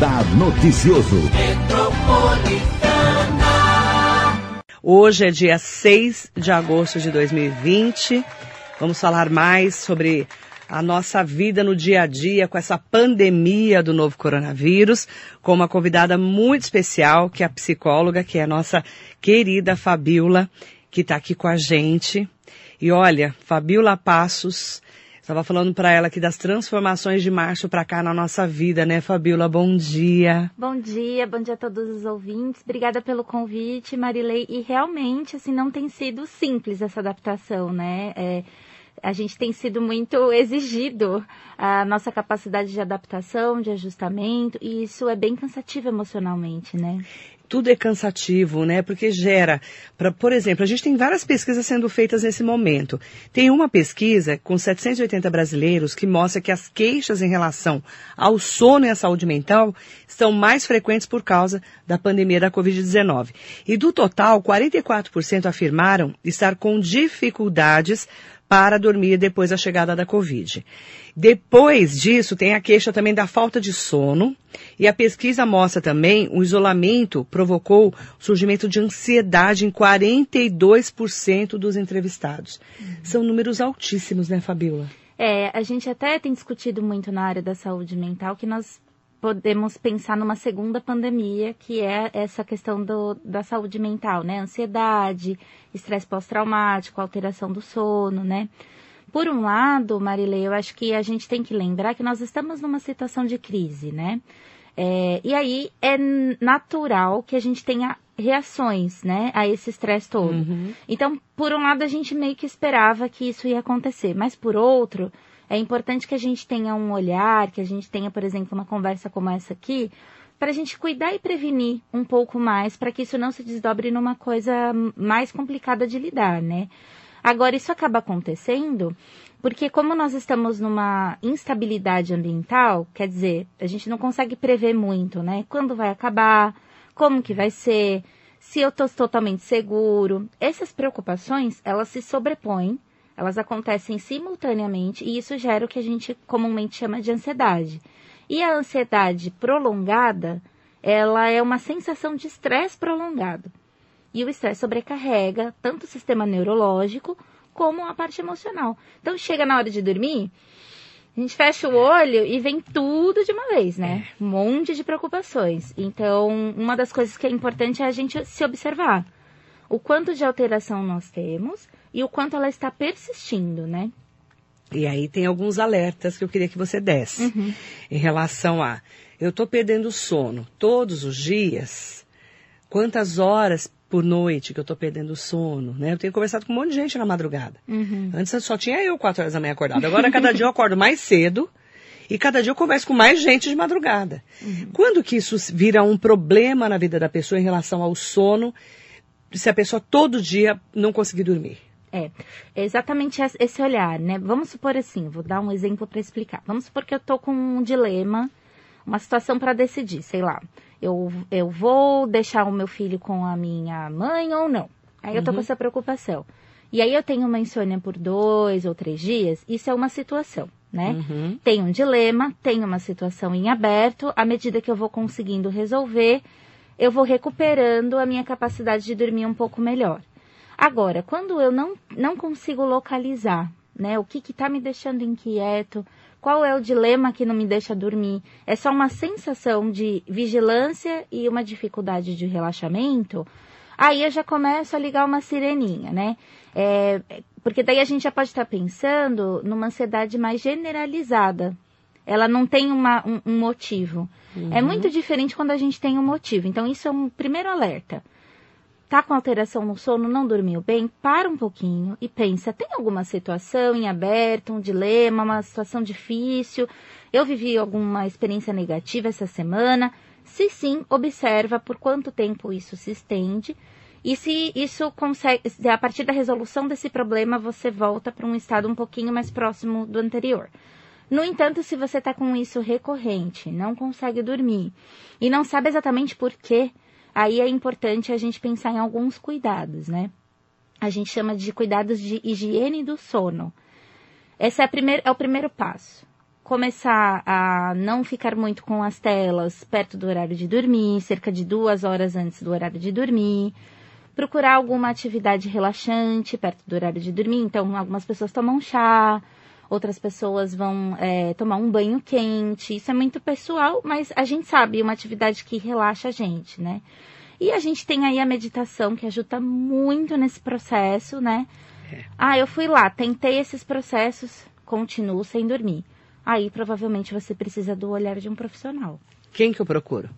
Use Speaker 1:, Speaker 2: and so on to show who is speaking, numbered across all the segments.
Speaker 1: Radar Noticioso.
Speaker 2: Hoje é dia 6 de agosto de 2020. Vamos falar mais sobre a nossa vida no dia a dia com essa pandemia do novo coronavírus, com uma convidada muito especial, que é a psicóloga, que é a nossa querida Fabiola, que está aqui com a gente. E olha, Fabiola Passos, estava falando para ela aqui das transformações de março para cá na nossa vida, né, Fabiola? Bom dia.
Speaker 3: Bom dia, bom dia a todos os ouvintes. Obrigada pelo convite, Marilei. E realmente, assim, não tem sido simples essa adaptação, né? É, a gente tem sido muito exigido a nossa capacidade de adaptação, de ajustamento, e isso é bem cansativo emocionalmente, né?
Speaker 2: Tudo é cansativo, né? Porque gera, pra, por exemplo, a gente tem várias pesquisas sendo feitas nesse momento. Tem uma pesquisa com 780 brasileiros que mostra que as queixas em relação ao sono e à saúde mental estão mais frequentes por causa da pandemia da Covid-19. E do total, 44% afirmaram estar com dificuldades para dormir depois da chegada da Covid. Depois disso, tem a queixa também da falta de sono, e a pesquisa mostra também o isolamento provocou o surgimento de ansiedade em 42% dos entrevistados. Uhum. São números altíssimos, né, Fabiola?
Speaker 3: É, a gente até tem discutido muito na área da saúde mental que nós podemos pensar numa segunda pandemia, que é essa questão do, da saúde mental, né? Ansiedade, estresse pós-traumático, alteração do sono, né? Por um lado, Marilei, eu acho que a gente tem que lembrar que nós estamos numa situação de crise, né? É, e aí é natural que a gente tenha reações, né, a esse estresse todo. Uhum. Então, por um lado, a gente meio que esperava que isso ia acontecer, mas por outro, é importante que a gente tenha um olhar, que a gente tenha, por exemplo, uma conversa como essa aqui, para a gente cuidar e prevenir um pouco mais, para que isso não se desdobre numa coisa mais complicada de lidar, né? Agora, isso acaba acontecendo porque, como nós estamos numa instabilidade ambiental, quer dizer, a gente não consegue prever muito, né? Quando vai acabar, como que vai ser, se eu estou totalmente seguro. Essas preocupações, elas se sobrepõem elas acontecem simultaneamente e isso gera o que a gente comumente chama de ansiedade. E a ansiedade prolongada, ela é uma sensação de estresse prolongado. E o estresse sobrecarrega tanto o sistema neurológico como a parte emocional. Então chega na hora de dormir, a gente fecha o olho e vem tudo de uma vez, né? É. Um monte de preocupações. Então, uma das coisas que é importante é a gente se observar. O quanto de alteração nós temos e o quanto ela está persistindo, né?
Speaker 2: E aí tem alguns alertas que eu queria que você desse uhum. em relação a eu estou perdendo sono todos os dias. Quantas horas por noite que eu estou perdendo sono, né? Eu tenho conversado com um monte de gente na madrugada. Uhum. Antes só tinha eu quatro horas da manhã acordada. Agora cada dia eu acordo mais cedo e cada dia eu converso com mais gente de madrugada. Uhum. Quando que isso vira um problema na vida da pessoa em relação ao sono, se a pessoa todo dia não conseguir dormir?
Speaker 3: É, exatamente esse olhar, né? Vamos supor assim, vou dar um exemplo para explicar. Vamos supor que eu tô com um dilema, uma situação para decidir, sei lá. Eu, eu vou deixar o meu filho com a minha mãe ou não? Aí eu tô uhum. com essa preocupação. E aí eu tenho uma insônia por dois ou três dias, isso é uma situação, né? Uhum. Tem um dilema, tem uma situação em aberto, à medida que eu vou conseguindo resolver, eu vou recuperando a minha capacidade de dormir um pouco melhor. Agora, quando eu não, não consigo localizar, né, o que está me deixando inquieto, qual é o dilema que não me deixa dormir, é só uma sensação de vigilância e uma dificuldade de relaxamento, aí eu já começo a ligar uma sireninha, né? É, porque daí a gente já pode estar pensando numa ansiedade mais generalizada. Ela não tem uma, um, um motivo. É uhum. É muito diferente quando a gente tem um motivo. Então, isso é um primeiro alerta tá com alteração no sono, não dormiu bem, para um pouquinho e pensa, tem alguma situação em aberto, um dilema, uma situação difícil? Eu vivi alguma experiência negativa essa semana? Se sim, observa por quanto tempo isso se estende e se isso consegue, a partir da resolução desse problema, você volta para um estado um pouquinho mais próximo do anterior. No entanto, se você está com isso recorrente, não consegue dormir e não sabe exatamente por quê, aí é importante a gente pensar em alguns cuidados, né? A gente chama de cuidados de higiene do sono. Esse é, primeir, é o primeiro passo. começar a não ficar muito com as telas perto do horário de dormir, cerca de duas horas antes do horário de dormir. Procurar alguma atividade relaxante perto do horário de dormir. Então, algumas pessoas tomam chá, outras pessoas vão é, tomar um banho quente. Isso é muito pessoal, mas a gente sabe uma atividade que relaxa a gente, né? E a gente tem aí a meditação que ajuda muito nesse processo, né? É. Ah, eu fui lá, tentei esses processos, continuo sem dormir. Aí provavelmente você precisa do olhar de um profissional.
Speaker 2: Quem que eu procuro?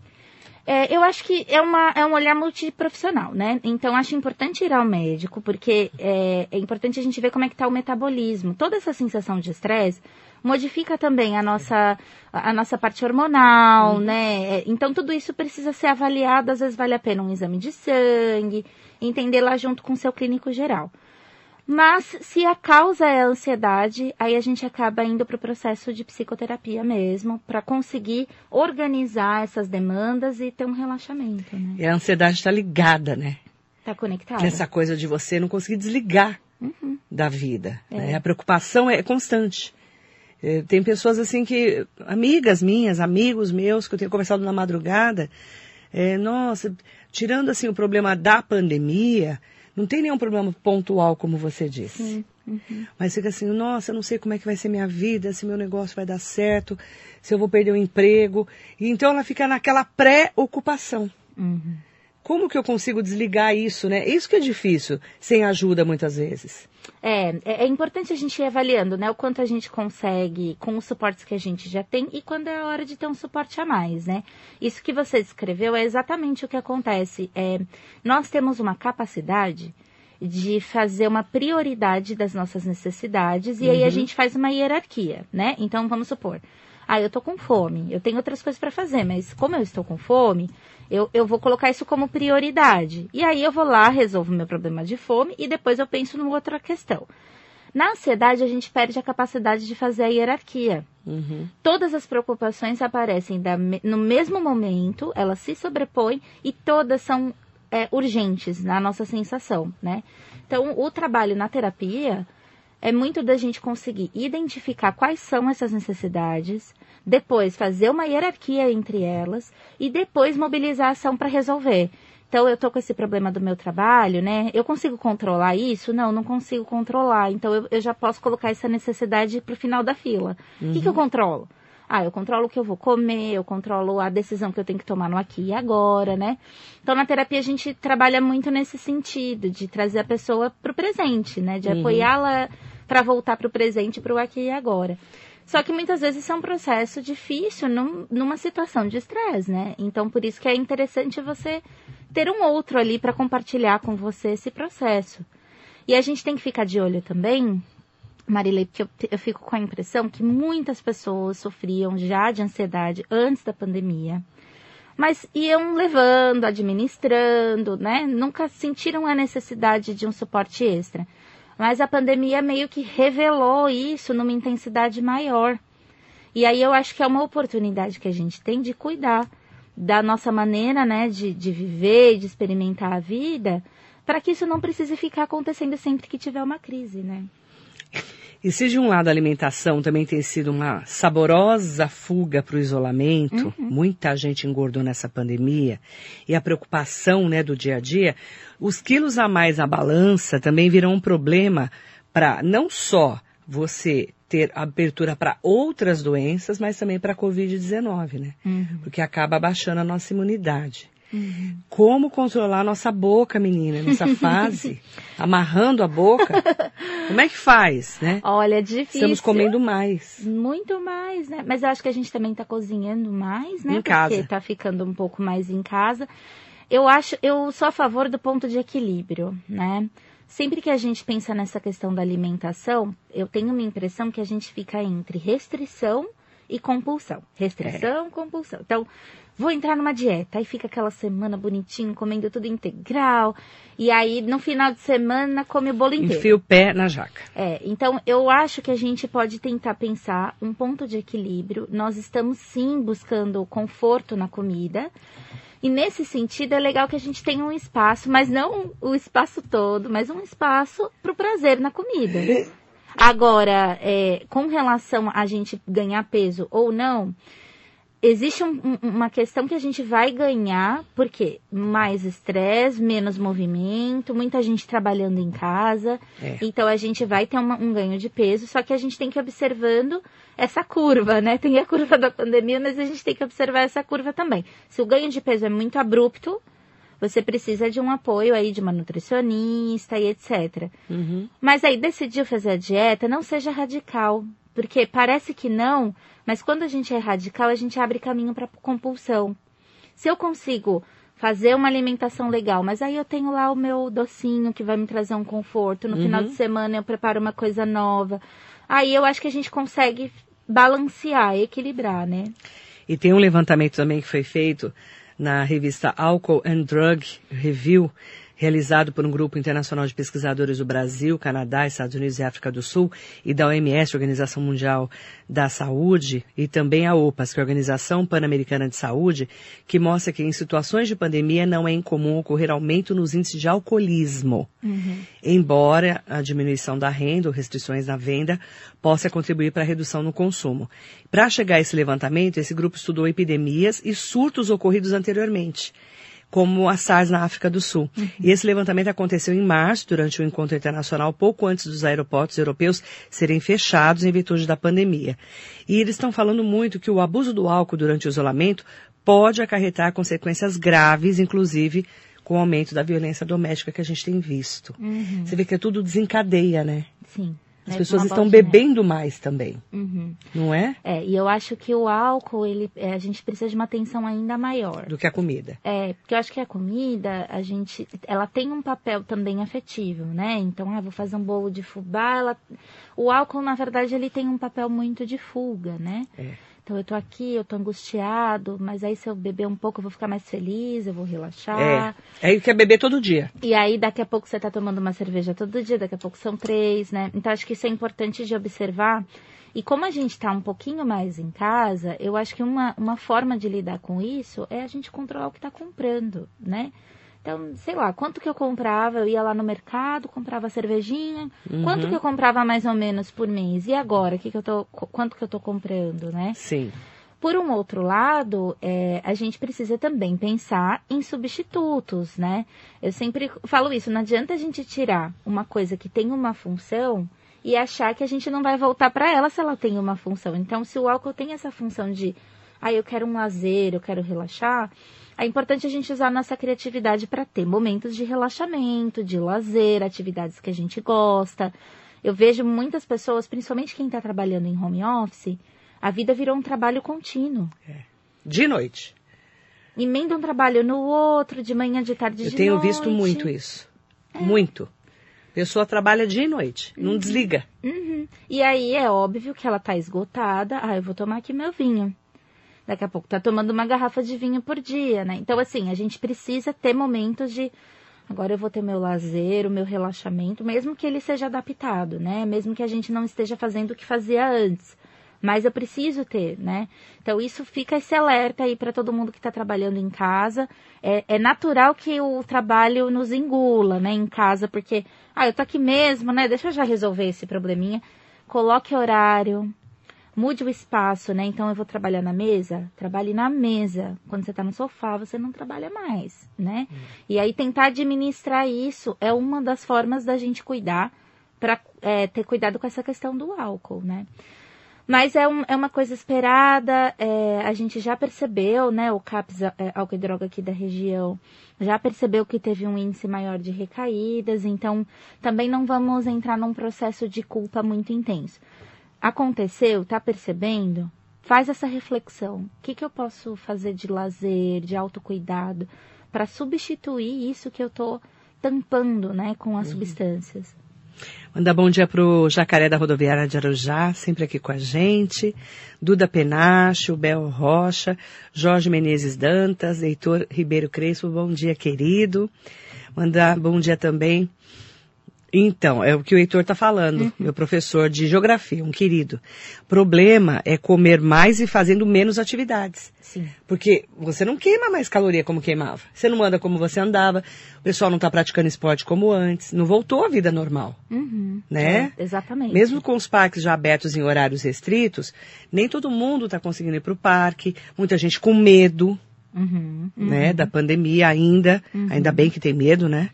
Speaker 3: É, eu acho que é, uma, é um olhar multiprofissional, né? Então, acho importante ir ao médico, porque é, é importante a gente ver como é que está o metabolismo. Toda essa sensação de estresse modifica também a nossa, a nossa parte hormonal, uhum. né? É, então, tudo isso precisa ser avaliado. Às vezes, vale a pena um exame de sangue, entender lá junto com o seu clínico geral. Mas se a causa é a ansiedade, aí a gente acaba indo para o processo de psicoterapia mesmo, para conseguir organizar essas demandas e ter um relaxamento. Né?
Speaker 2: E a ansiedade está ligada, né?
Speaker 3: Está conectada.
Speaker 2: Essa coisa de você não conseguir desligar uhum. da vida. É. Né? A preocupação é constante. É, tem pessoas assim que, amigas minhas, amigos meus, que eu tenho conversado na madrugada, é, nossa, tirando assim o problema da pandemia, não tem nenhum problema pontual, como você disse. Sim. Uhum. Mas fica assim, nossa, eu não sei como é que vai ser minha vida, se meu negócio vai dar certo, se eu vou perder o emprego. E então ela fica naquela pré-ocupação. Uhum. Como que eu consigo desligar isso, né? Isso que é difícil, sem ajuda muitas vezes.
Speaker 3: É, é, é importante a gente ir avaliando, né? O quanto a gente consegue com os suportes que a gente já tem e quando é a hora de ter um suporte a mais, né? Isso que você descreveu é exatamente o que acontece. É, nós temos uma capacidade de fazer uma prioridade das nossas necessidades e uhum. aí a uhum. gente faz uma hierarquia, né? Então, vamos supor, ah, eu tô com fome, eu tenho outras coisas para fazer, mas como eu estou com fome, eu, eu vou colocar isso como prioridade. E aí eu vou lá, resolvo meu problema de fome e depois eu penso numa outra questão. Na ansiedade, a gente perde a capacidade de fazer a hierarquia. Uhum. Todas as preocupações aparecem da, no mesmo momento, elas se sobrepõem e todas são é, urgentes na nossa sensação, né? Então, o trabalho na terapia é muito da gente conseguir identificar quais são essas necessidades, depois fazer uma hierarquia entre elas e depois mobilizar a ação para resolver. Então, eu tô com esse problema do meu trabalho, né? Eu consigo controlar isso? Não, não consigo controlar. Então, eu, eu já posso colocar essa necessidade para o final da fila. O uhum. que, que eu uhum. controlo? Ah, eu controlo o que eu vou comer, eu controlo a decisão que eu tenho que tomar no aqui e agora, né? Então, na terapia, a gente trabalha muito nesse sentido, de trazer a pessoa para o presente, né? De uhum. apoiá-la para voltar para o presente, para o aqui e agora. Só que muitas vezes é um processo difícil num, numa situação de estresse, né? Então, por isso que é interessante você ter um outro ali para compartilhar com você esse processo. E a gente tem que ficar de olho também, Marilei, porque eu, eu fico com a impressão que muitas pessoas sofriam já de ansiedade antes da pandemia mas iam levando, administrando, né? Nunca sentiram a necessidade de um suporte extra. Mas a pandemia meio que revelou isso numa intensidade maior. E aí eu acho que é uma oportunidade que a gente tem de cuidar da nossa maneira, né, de, de viver, de experimentar a vida, para que isso não precise ficar acontecendo sempre que tiver uma crise, né?
Speaker 2: E se de um lado a alimentação também tem sido uma saborosa fuga para o isolamento, uhum. muita gente engordou nessa pandemia, e a preocupação né, do dia a dia, os quilos a mais na balança também virão um problema para não só você ter abertura para outras doenças, mas também para a Covid-19, né? Uhum. Porque acaba abaixando a nossa imunidade. Uhum. Como controlar a nossa boca, menina, nessa fase? amarrando a boca? Como é que faz, né?
Speaker 3: Olha, é difícil.
Speaker 2: Estamos comendo mais.
Speaker 3: Muito mais, né? Mas eu acho que a gente também está cozinhando mais, né?
Speaker 2: Em casa.
Speaker 3: Porque está ficando um pouco mais em casa. Eu acho, eu sou a favor do ponto de equilíbrio, né? Sempre que a gente pensa nessa questão da alimentação, eu tenho uma impressão que a gente fica entre restrição e compulsão. Restrição, é. compulsão. Então, vou entrar numa dieta. Aí fica aquela semana bonitinho, comendo tudo integral. E aí, no final de semana, come o bolo inteiro.
Speaker 2: Enfia o pé na jaca.
Speaker 3: É, então eu acho que a gente pode tentar pensar um ponto de equilíbrio. Nós estamos sim buscando conforto na comida. E nesse sentido é legal que a gente tenha um espaço, mas não o espaço todo, mas um espaço para o prazer na comida. Agora, é, com relação a gente ganhar peso ou não, existe um, um, uma questão que a gente vai ganhar, porque mais estresse, menos movimento, muita gente trabalhando em casa.
Speaker 2: É.
Speaker 3: Então a gente vai ter uma, um ganho de peso, só que a gente tem que ir observando essa curva, né? Tem a curva da pandemia, mas a gente tem que observar essa curva também. Se o ganho de peso é muito abrupto, você precisa de um apoio aí de uma nutricionista e etc.
Speaker 2: Uhum.
Speaker 3: Mas aí decidiu fazer a dieta, não seja radical, porque parece que não, mas quando a gente é radical, a gente abre caminho para compulsão. Se eu consigo fazer uma alimentação legal, mas aí eu tenho lá o meu docinho que vai me trazer um conforto, no final
Speaker 2: Uhum.
Speaker 3: de semana eu preparo uma coisa nova. Aí eu acho que a gente consegue balancear, equilibrar, né?
Speaker 2: E tem um levantamento também que foi feito na revista Alcohol and Drug Review, realizado por um grupo internacional de pesquisadores do Brasil, Canadá, Estados Unidos e África do Sul, e da OMS, Organização Mundial da Saúde, e também a OPAS, que é a Organização Pan-Americana de Saúde, que mostra que em situações de pandemia não é incomum ocorrer aumento nos índices de alcoolismo. Embora a diminuição da renda ou restrições na venda possa contribuir para a redução no consumo. Para chegar a esse levantamento, esse grupo estudou epidemias e surtos ocorridos anteriormente, como a SARS na África do Sul. E esse levantamento aconteceu em março, durante o encontro internacional, pouco antes dos aeroportos europeus serem fechados em virtude da pandemia. E eles estão falando muito que o abuso do álcool durante o isolamento pode acarretar consequências graves, inclusive com o aumento da violência doméstica que a gente tem visto. Você vê que é tudo desencadeia, né?
Speaker 3: Sim.
Speaker 2: As
Speaker 3: É
Speaker 2: pessoas estão bebendo mais também,
Speaker 3: Uhum.
Speaker 2: não é?
Speaker 3: É, e eu acho que o álcool, ele, é, a gente precisa de uma atenção ainda maior.
Speaker 2: Do que a comida.
Speaker 3: É, porque eu acho que a comida, a gente, ela tem um papel também afetivo, né? Então, ah, vou fazer um bolo de fubá, ela, o álcool, na verdade, ele tem um papel muito de fuga, né?
Speaker 2: É.
Speaker 3: Então, eu tô aqui, eu tô angustiado, mas aí se eu beber um pouco, eu vou ficar mais feliz, eu vou relaxar.
Speaker 2: É. Aí quer beber todo dia.
Speaker 3: E aí, daqui a pouco você tá tomando uma cerveja todo dia, daqui a pouco são três, né? Então, acho que isso é importante de observar. E como a gente tá um pouquinho mais em casa, eu acho que uma, uma forma de lidar com isso é a gente controlar o que tá comprando, né? Então, sei lá, quanto que eu comprava? Eu ia lá no mercado, comprava cervejinha. Quanto que eu comprava mais ou menos por mês? E agora? Que que eu tô, qu- quanto que eu tô comprando, né?
Speaker 2: Sim.
Speaker 3: Por um outro lado, é, a gente precisa também pensar em substitutos, né? Eu sempre falo isso, não adianta a gente tirar uma coisa que tem uma função e achar que a gente não vai voltar para ela se ela tem uma função. Então, se o álcool tem essa função de, ah, eu quero um lazer, eu quero relaxar, é importante a gente usar a nossa criatividade para ter momentos de relaxamento, de lazer, atividades que a gente gosta. Eu vejo muitas pessoas, principalmente quem está trabalhando em home office, a vida virou um trabalho contínuo.
Speaker 2: De noite.
Speaker 3: Emenda um trabalho no outro, de manhã, de tarde,
Speaker 2: Eu
Speaker 3: de
Speaker 2: tenho
Speaker 3: noite. É.
Speaker 2: visto muito isso. Muito. Pessoa trabalha dia e noite. Não desliga.
Speaker 3: Uhum. E aí é óbvio que ela tá esgotada. Ah, eu vou tomar aqui meu vinho. Daqui a pouco tá tomando uma garrafa de vinho por dia, né? Então, assim, a gente precisa ter momentos de. Agora eu vou ter meu lazer, o meu relaxamento, mesmo que ele seja adaptado, né? Mesmo que a gente não esteja fazendo o que fazia antes. Mas eu preciso ter, né? Então, isso fica esse alerta aí para todo mundo que está trabalhando em casa. É, é natural que o trabalho nos engula, né, em casa, porque, ah, eu tô aqui mesmo, né? Deixa eu já resolver esse probleminha. Coloque horário, mude o espaço, né? Então, eu vou trabalhar na mesa, trabalhe na mesa. Quando você tá no sofá, você não trabalha mais, né? E aí, tentar administrar isso é uma das formas da gente cuidar para ter cuidado com essa questão do álcool, né? Mas é, um- é uma coisa esperada, é, a gente já percebeu, né, o CAPS, é, álcool e droga aqui da região, já percebeu que teve um índice maior de recaídas, então também não vamos entrar num processo de culpa muito intenso. Aconteceu, tá percebendo? Faz essa reflexão. O que, que eu posso fazer de lazer, de autocuidado, para substituir isso que eu tô tampando, né, com as substâncias.
Speaker 2: Mandar bom dia pro Jacaré da Rodoviária de Arujá, sempre aqui com a gente. Duda Penacho, Bel Rocha, Jorge Menezes Dantas, Heitor Ribeiro Crespo, bom dia, querido. Mandar bom dia também Então, é o que o Heitor está falando,
Speaker 3: Uhum.
Speaker 2: meu professor de geografia, um querido. Problema é comer mais e fazendo menos atividades.
Speaker 3: Sim.
Speaker 2: Porque você não queima mais caloria como queimava. Você não anda como você andava. O pessoal não está praticando esporte como antes. Não voltou à vida normal,
Speaker 3: Uhum.
Speaker 2: né?
Speaker 3: É, exatamente.
Speaker 2: Mesmo com os parques já abertos em horários restritos, nem todo mundo está conseguindo ir para o parque. Muita gente com medo,
Speaker 3: Uhum.
Speaker 2: né, da pandemia ainda. Ainda bem que tem medo, né?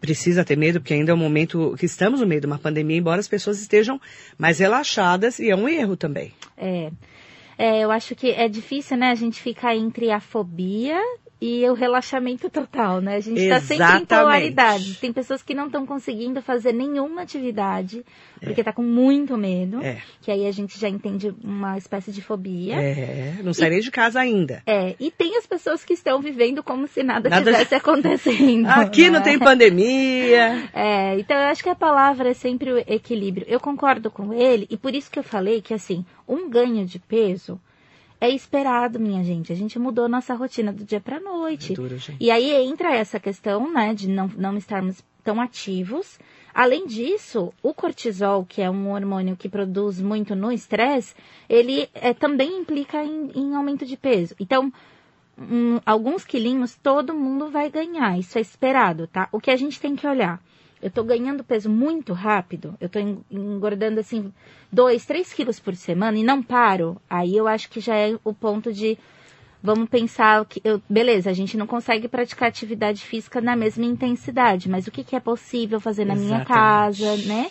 Speaker 2: Precisa ter medo, porque ainda é um momento que estamos no meio de uma pandemia, embora as pessoas estejam mais relaxadas, e é um erro também.
Speaker 3: É. É, eu acho que é difícil, né, a gente ficar entre a fobia e o relaxamento total, né? A gente está sempre em polaridade. Tem pessoas que não estão conseguindo fazer nenhuma atividade porque tá com muito medo.
Speaker 2: É.
Speaker 3: Que aí a gente já entende uma espécie de fobia.
Speaker 2: É, não sairei de casa ainda.
Speaker 3: É, e tem as pessoas que estão vivendo como se nada,
Speaker 2: Nada-
Speaker 3: tivesse acontecendo.
Speaker 2: Aqui não
Speaker 3: né?
Speaker 2: tem pandemia.
Speaker 3: É, então eu acho que a palavra é sempre o equilíbrio. Eu concordo com ele e por isso que eu falei que assim, um ganho de peso é esperado, minha gente. A gente mudou nossa rotina do dia para noite.
Speaker 2: É duro, gente.
Speaker 3: E aí entra essa questão, né, de não, não estarmos tão ativos. Além disso, o cortisol, que é um hormônio que produz muito no estresse, ele é, também implica em, em aumento de peso. Então, hum, alguns quilinhos todo mundo vai ganhar, isso é esperado, tá? O que a gente tem que olhar, eu tô ganhando peso muito rápido, eu en- engordando assim 2, 3 quilos por semana e não paro, aí eu acho que já é o ponto de vamos pensar que eu, beleza, a gente não consegue praticar atividade física na mesma intensidade, mas o que, que é possível fazer na minha
Speaker 2: Exatamente.
Speaker 3: casa, né?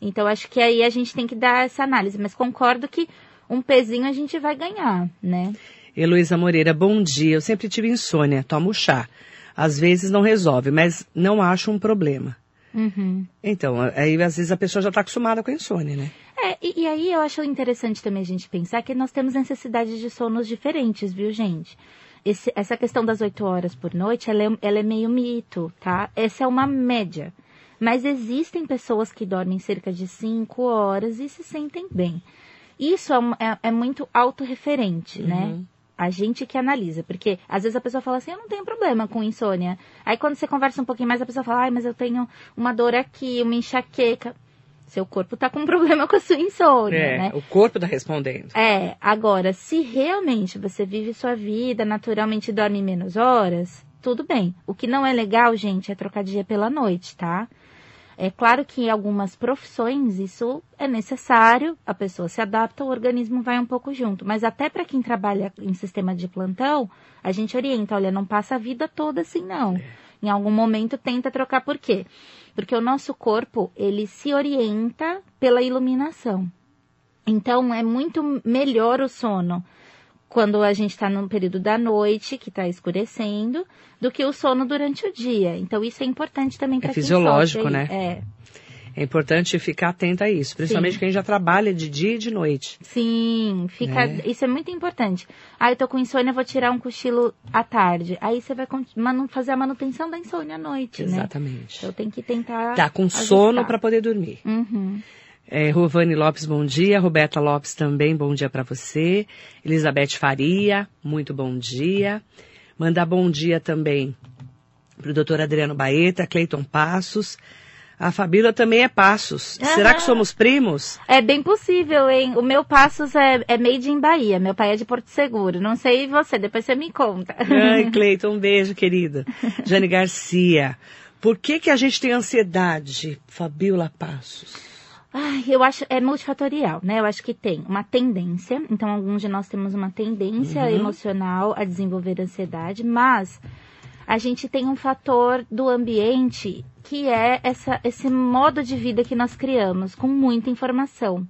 Speaker 3: Então acho que aí a gente tem que dar essa análise, mas concordo que um pezinho a gente vai ganhar, né?
Speaker 2: Heloísa Moreira, bom dia. Eu sempre tive insônia, tomo chá. Às vezes não resolve, mas não acho um problema.
Speaker 3: Uhum.
Speaker 2: Então, aí às vezes a pessoa já está acostumada com a insônia, né?
Speaker 3: É, e, e aí eu acho interessante também a gente pensar que nós temos necessidades de sonos diferentes, viu, gente? Esse- essa questão das oito horas por noite, ela é, ela é meio mito, tá? Essa é uma média. Mas existem pessoas que dormem cerca de cinco horas e se sentem bem. Isso é, é- é muito autorreferente, né? A gente que analisa, porque às vezes a pessoa fala assim, eu não tenho problema com insônia. Aí quando você conversa um pouquinho mais, a pessoa fala, ai, mas eu tenho uma dor aqui, uma enxaqueca. Seu corpo tá com um problema com a sua insônia,
Speaker 2: É,
Speaker 3: né?
Speaker 2: o corpo está respondendo.
Speaker 3: É, agora, se realmente você vive sua vida, naturalmente dorme menos horas, tudo bem. O que não é legal, gente, é trocar dia pela noite, tá? É claro que em algumas profissões isso é necessário, a pessoa se adapta, o organismo vai um pouco junto. Mas até para quem trabalha em sistema de plantão, a gente orienta, olha, não passa a vida toda assim não. Em algum momento tenta trocar por quê? Porque o nosso corpo, ele se orienta pela iluminação. Então é muito melhor o sono quando a gente está no período da noite, que está escurecendo, do que o sono durante o dia. Então isso é importante também para quem
Speaker 2: fisiológico,
Speaker 3: sofre
Speaker 2: né?
Speaker 3: É.
Speaker 2: É importante ficar atenta a isso, principalmente
Speaker 3: Sim.
Speaker 2: quem já trabalha de dia e de noite.
Speaker 3: Sim, fica,
Speaker 2: Né?
Speaker 3: isso é muito importante. Ah, eu tô com insônia, vou tirar um cochilo à tarde. Aí você vai manu- fazer a manutenção da insônia à noite, né?
Speaker 2: Exatamente.
Speaker 3: Então tem que tentar.
Speaker 2: Tá com
Speaker 3: ajustar.
Speaker 2: sono para poder dormir.
Speaker 3: Uhum.
Speaker 2: É, Rovane Lopes, bom dia. Roberta Lopes também, bom dia para você. Elizabeth Faria, muito bom dia. Mandar bom dia também pro doutor Adriano Baeta, Cleiton Passos. A Fabíola também é Passos. Será que
Speaker 3: Aham.
Speaker 2: somos primos?
Speaker 3: É bem possível, hein? O meu Passos é, é made in Bahia. Meu pai é de Porto Seguro. Não sei você, depois você me conta.
Speaker 2: Ai, Cleiton, um beijo, querida. Jane Garcia. Por que que a gente tem ansiedade, Fabíola Passos?
Speaker 3: Ai, eu acho, é multifatorial, né? Eu acho que tem uma tendência, então alguns de nós temos uma tendência
Speaker 2: Uhum.
Speaker 3: emocional a desenvolver ansiedade, mas a gente tem um fator do ambiente que é essa, esse modo de vida que nós criamos, com muita informação.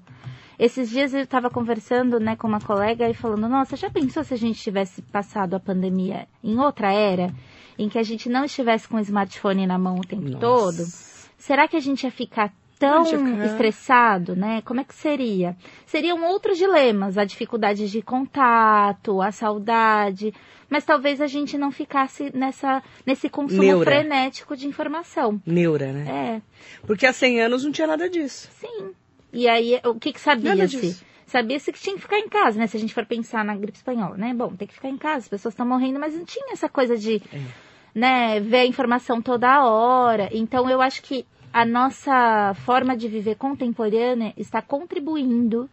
Speaker 3: Esses dias eu estava conversando né, com uma colega e falando, nossa, já pensou se a gente tivesse passado a pandemia em outra era, em que a gente não estivesse com o smartphone na mão o tempo
Speaker 2: Nossa.
Speaker 3: todo? Será que a gente ia ficar tão
Speaker 2: ficar.
Speaker 3: estressado, né? Como é que seria? Seriam outros dilemas, a dificuldade de contato, a saudade, mas talvez a gente não ficasse nessa nesse consumo
Speaker 2: Neura.
Speaker 3: frenético de informação.
Speaker 2: Neura, né?
Speaker 3: É,
Speaker 2: Porque há 100 anos não tinha nada disso.
Speaker 3: sim. E aí, o que que sabia-se? Sabia-se que tinha que ficar em casa, né? Se a gente for pensar na gripe espanhola, né? Bom, tem que ficar em casa, as pessoas estão morrendo, mas não tinha essa coisa de,
Speaker 2: É.
Speaker 3: né, ver a informação toda hora. Então, eu acho que a nossa forma de viver contemporânea está contribuindo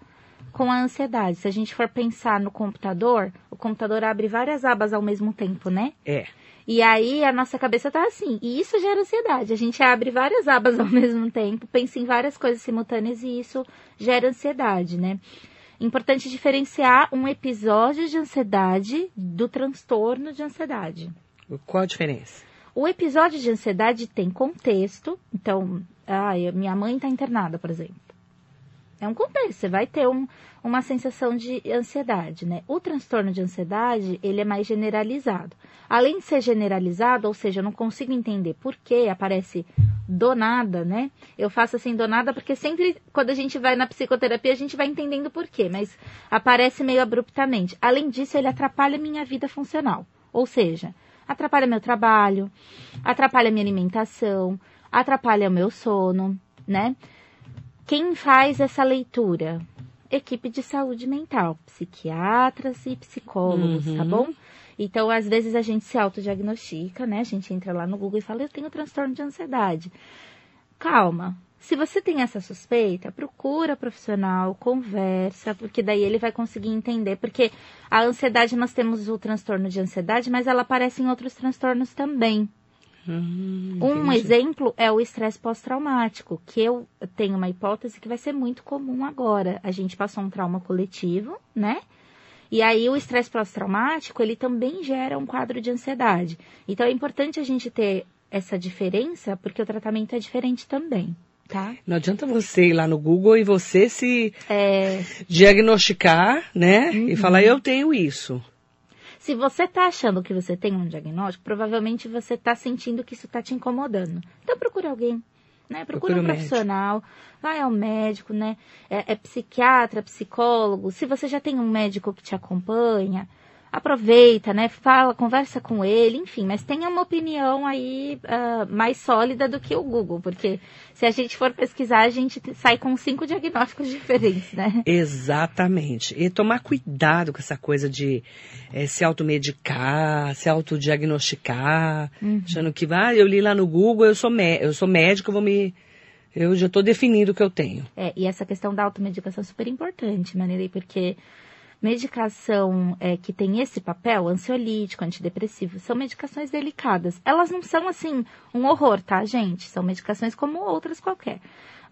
Speaker 3: com a ansiedade. Se a gente for pensar no computador, o computador abre várias abas ao mesmo tempo, né?
Speaker 2: É.
Speaker 3: E aí a nossa cabeça tá assim. E isso gera ansiedade. A gente abre várias abas ao mesmo tempo, pensa em várias coisas simultâneas e isso gera ansiedade, né? Importante diferenciar um episódio de ansiedade do transtorno de ansiedade.
Speaker 2: Qual a diferença?
Speaker 3: O episódio de ansiedade tem contexto. Então, ah, minha mãe está internada, por exemplo. É um contexto, você vai ter um, uma sensação de ansiedade, né? O transtorno de ansiedade, ele é mais generalizado. Além de ser generalizado, ou seja, eu não consigo entender por que aparece do nada, né? Eu faço assim do nada porque sempre quando a gente vai na psicoterapia a gente vai entendendo por quê, mas aparece meio abruptamente. Além disso, ele atrapalha minha vida funcional. Ou seja, atrapalha meu trabalho, atrapalha minha alimentação, atrapalha o meu sono, né? Quem faz essa leitura? Equipe de saúde mental, psiquiatras e psicólogos, tá uhum. tá bom? Então, às vezes a gente se autodiagnostica, né? A gente entra lá no Google e fala, eu tenho transtorno de ansiedade. Calma. Se você tem essa suspeita, procura profissional, conversa, porque daí ele vai conseguir entender. Porque a ansiedade, nós temos o transtorno de ansiedade, mas ela aparece em outros transtornos também, Hum, um exemplo é o estresse pós-traumático, que eu tenho uma hipótese que vai ser muito comum agora. A gente passou um trauma coletivo, né? E aí o estresse pós-traumático, ele também gera um quadro de ansiedade. Então é importante a gente ter essa diferença, porque o tratamento é diferente também. Tá?
Speaker 2: Não adianta você ir lá no Google e você se é... diagnosticar, né? Uhum. E falar, eu tenho isso.
Speaker 3: Se você está achando que você tem um diagnóstico, provavelmente você está sentindo que isso está te incomodando. Então procure alguém. Né? Procure, um profissional, médico. vai ao médico, né? É, é psiquiatra, psicólogo. Se você já tem um médico que te acompanha, aproveita, né? Fala, conversa com ele, enfim, mas tenha uma opinião aí uh, mais sólida do que o Google, porque se a gente for pesquisar, a gente sai com cinco diagnósticos diferentes, né?
Speaker 2: Exatamente. E tomar cuidado com essa coisa de é, se automedicar, se autodiagnosticar, uhum. achando que, ah, eu li lá no Google, eu sou, eu sou médico, eu vou me. Eu já estou definindo o que eu tenho.
Speaker 3: É, e essa questão da automedicação é super importante, Maneira, porque medicação é, que tem esse papel, ansiolítico, antidepressivo, são medicações delicadas. Elas não são assim um horror, tá, gente? São medicações como outras qualquer.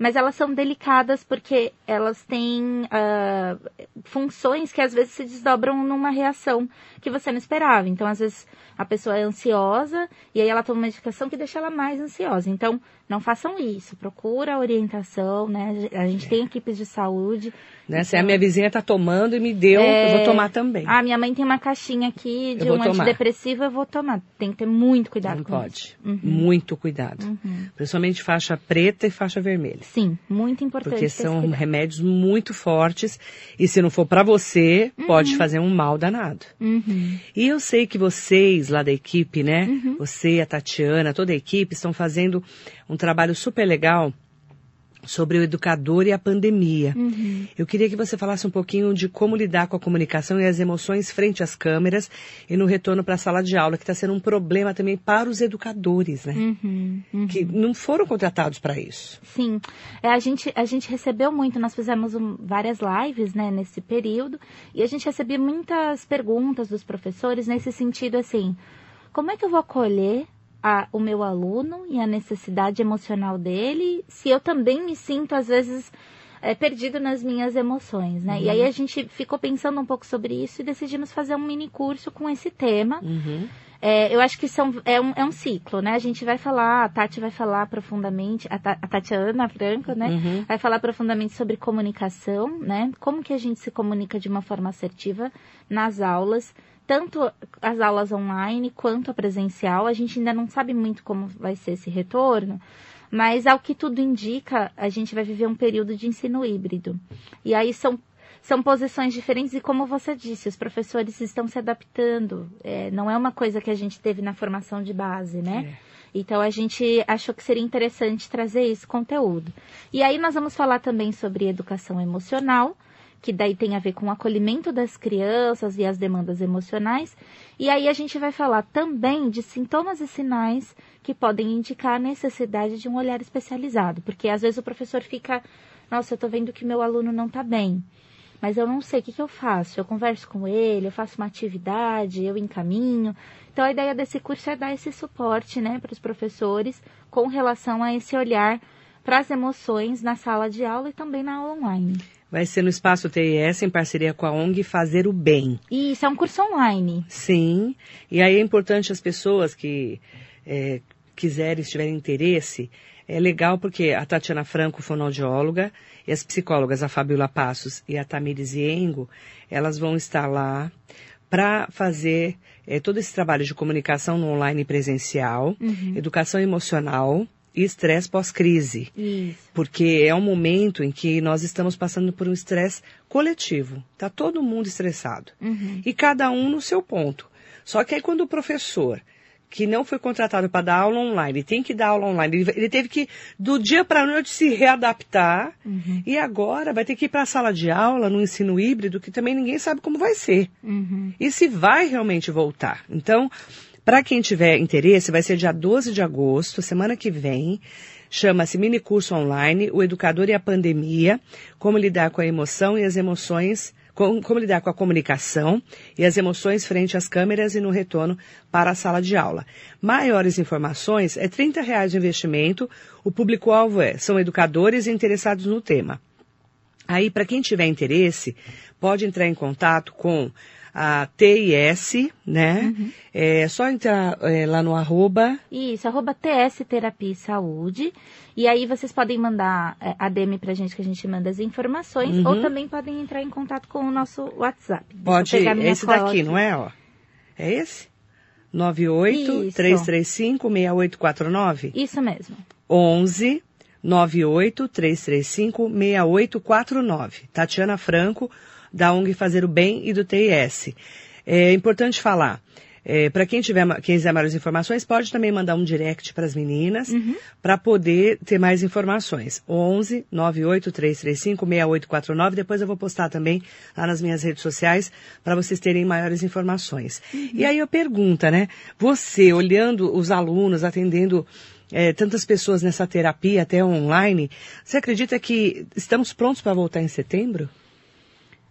Speaker 3: Mas elas são delicadas porque elas têm uh, funções que às vezes se desdobram numa reação que você não esperava. Então, às vezes, a pessoa é ansiosa e aí ela toma medicação que deixa ela mais ansiosa. Então, não façam isso. Procura orientação, né? A gente tem equipes de saúde.
Speaker 2: Né? Então... Se a minha vizinha está tomando e me deu, é... eu vou tomar também.
Speaker 3: Ah, minha mãe tem uma caixinha aqui de um antidepressivo, eu vou tomar. Tem que ter muito cuidado não com
Speaker 2: pode.
Speaker 3: isso.
Speaker 2: Uhum. Muito cuidado. Uhum. Principalmente faixa preta e faixa vermelha.
Speaker 3: Sim, muito importante.
Speaker 2: Porque são remédios muito fortes e se não for para você, uhum. pode fazer um mal danado. Uhum. E eu sei que vocês lá da equipe, né? Uhum. Você, a Tatiana, toda a equipe estão fazendo um trabalho super legal sobre o educador e a pandemia. Uhum. Eu queria que você falasse um pouquinho de como lidar com a comunicação e as emoções frente às câmeras e no retorno para a sala de aula, que está sendo um problema também para os educadores, né? Uhum. Uhum. Que não foram contratados para isso.
Speaker 3: Sim, é, a, gente, a gente recebeu muito, nós fizemos um, várias lives né, nesse período e a gente recebia muitas perguntas dos professores nesse sentido assim, como é que eu vou acolher a, o meu aluno e a necessidade emocional dele, se eu também me sinto, às vezes, é, perdido nas minhas emoções, né? Uhum. E aí a gente ficou pensando um pouco sobre isso e decidimos fazer um mini curso com esse tema. Uhum. É, eu acho que são, é, um, é um ciclo, né? A gente vai falar, a Tati vai falar profundamente, a, a Tatiana Franco, né? Uhum. Vai falar profundamente sobre comunicação, né? Como que a gente se comunica de uma forma assertiva nas aulas tanto as aulas online quanto a presencial. A gente ainda não sabe muito como vai ser esse retorno, mas ao que tudo indica, a gente vai viver um período de ensino híbrido. E aí são são posições diferentes e como você disse, os professores estão se adaptando. É, não é uma coisa que a gente teve na formação de base, né? É. Então a gente achou que seria interessante trazer esse conteúdo. E aí nós vamos falar também sobre educação emocional, que daí tem a ver com o acolhimento das crianças e as demandas emocionais. E aí a gente vai falar também de sintomas e sinais que podem indicar a necessidade de um olhar especializado, porque às vezes o professor fica, nossa, eu estou vendo que meu aluno não está bem, mas eu não sei o que, que eu faço. Eu converso com ele, eu faço uma atividade, eu encaminho. Então a ideia desse curso é dar esse suporte, né, para os professores com relação a esse olhar para as emoções na sala de aula e também na aula online.
Speaker 2: Vai ser no Espaço TIS, em parceria com a ONG Fazer o Bem.
Speaker 3: Isso, é um curso online.
Speaker 2: Sim, e aí é importante as pessoas que é, quiserem, se tiverem interesse, é legal porque a Tatiana Franco, fonoaudióloga, e as psicólogas, a Fabiola Passos e a Tamires Iengo, elas vão estar lá para fazer é, todo esse trabalho de comunicação no online presencial, uhum. educação emocional, e estresse pós-crise. Porque é um momento em que nós estamos passando por um estresse coletivo. Está todo mundo estressado. Uhum. E cada um no seu ponto. Só que aí quando o professor, que não foi contratado para dar aula online, tem que dar aula online, ele, ele teve que, do dia para a noite, se readaptar. Uhum. E agora vai ter que ir para a sala de aula no ensino híbrido, que também ninguém sabe como vai ser. Uhum. E se vai realmente voltar. Então, para quem tiver interesse, vai ser dia 12 de agosto, semana que vem. Chama-se Mini Curso Online, O Educador e a Pandemia, Como Lidar com a Emoção e as Emoções, como, lidar com a comunicação e as emoções frente às câmeras e no retorno para a sala de aula. Maiores informações é R$ reais de investimento. O público-alvo é, são educadores interessados no tema. Aí, para quem tiver interesse, pode entrar em contato com a TIS, né? Uhum. É só entrar é, lá no arroba.
Speaker 3: Isso, arroba TS Terapia e Saúde. E aí vocês podem mandar é, a DM pra gente que a gente manda as informações, uhum. ou também podem entrar em contato com o nosso WhatsApp.
Speaker 2: Pode, esse daqui, aqui. não é, ó? É esse? 98 335 6849?
Speaker 3: Isso mesmo.
Speaker 2: 11 98 335 6849. Tatiana Franco, da ONG Fazer o Bem e do TIS. É importante falar. É, para quem tiver quem quiser maiores informações, pode também mandar um direct para as meninas uhum. para poder ter mais informações. 11 98335 6849. Depois eu vou postar também lá nas minhas redes sociais para vocês terem maiores informações. Uhum. E aí eu pergunto, né? Você olhando os alunos, atendendo é, tantas pessoas nessa terapia até online, você acredita que estamos prontos para voltar em setembro?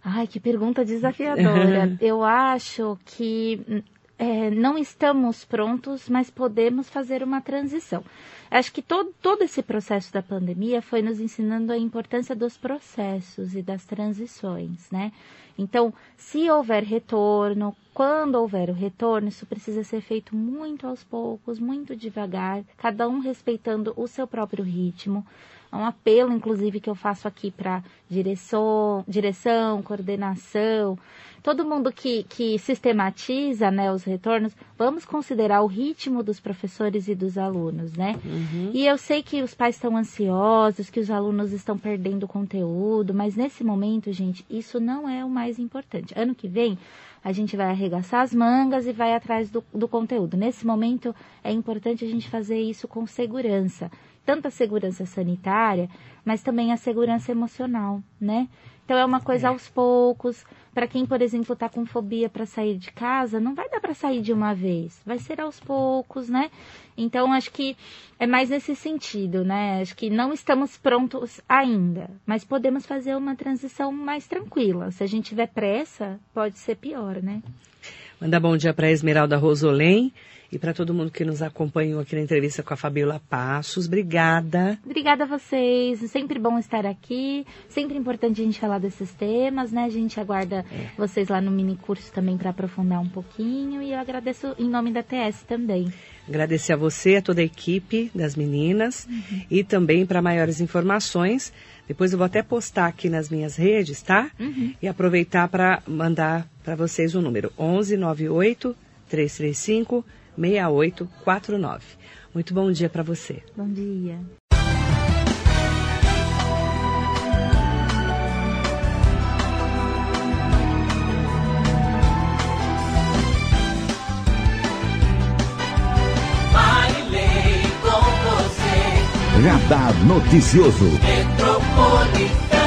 Speaker 3: Ai, que pergunta desafiadora. Eu acho que é, não estamos prontos, mas podemos fazer uma transição. Acho que todo, todo esse processo da pandemia foi nos ensinando a importância dos processos e das transições, né? Então, se houver retorno, quando houver o retorno, isso precisa ser feito muito aos poucos, muito devagar, cada um respeitando o seu próprio ritmo. É um apelo, inclusive, que eu faço aqui para direção, direção, coordenação, todo mundo que, que sistematiza né, os retornos, vamos considerar o ritmo dos professores e dos alunos, né? Uhum. E eu sei que os pais estão ansiosos, que os alunos estão perdendo conteúdo, mas nesse momento, gente, isso não é o mais importante. Ano que vem, a gente vai arregaçar as mangas e vai atrás do, do conteúdo. Nesse momento, é importante a gente fazer isso com segurança tanto a segurança sanitária, mas também a segurança emocional, né? Então é uma coisa é. aos poucos. Para quem, por exemplo, está com fobia para sair de casa, não vai dar para sair de uma vez. Vai ser aos poucos, né? Então acho que é mais nesse sentido, né? Acho que não estamos prontos ainda, mas podemos fazer uma transição mais tranquila. Se a gente tiver pressa, pode ser pior, né?
Speaker 2: Manda bom dia para Esmeralda Rosolém e para todo mundo que nos acompanhou aqui na entrevista com a Fabiola Passos. Obrigada.
Speaker 3: Obrigada a vocês. Sempre bom estar aqui. Sempre importante a gente falar desses temas, né? A gente aguarda é. vocês lá no mini curso também para aprofundar um pouquinho. E eu agradeço em nome da TS também.
Speaker 2: Agradecer a você, a toda a equipe das meninas uhum. e também para maiores informações. Depois eu vou até postar aqui nas minhas redes, tá? Uhum. E aproveitar para mandar para vocês o número 1198 335 6849. Muito bom dia para você.
Speaker 3: Bom dia.
Speaker 1: Radar Noticioso.
Speaker 4: 我的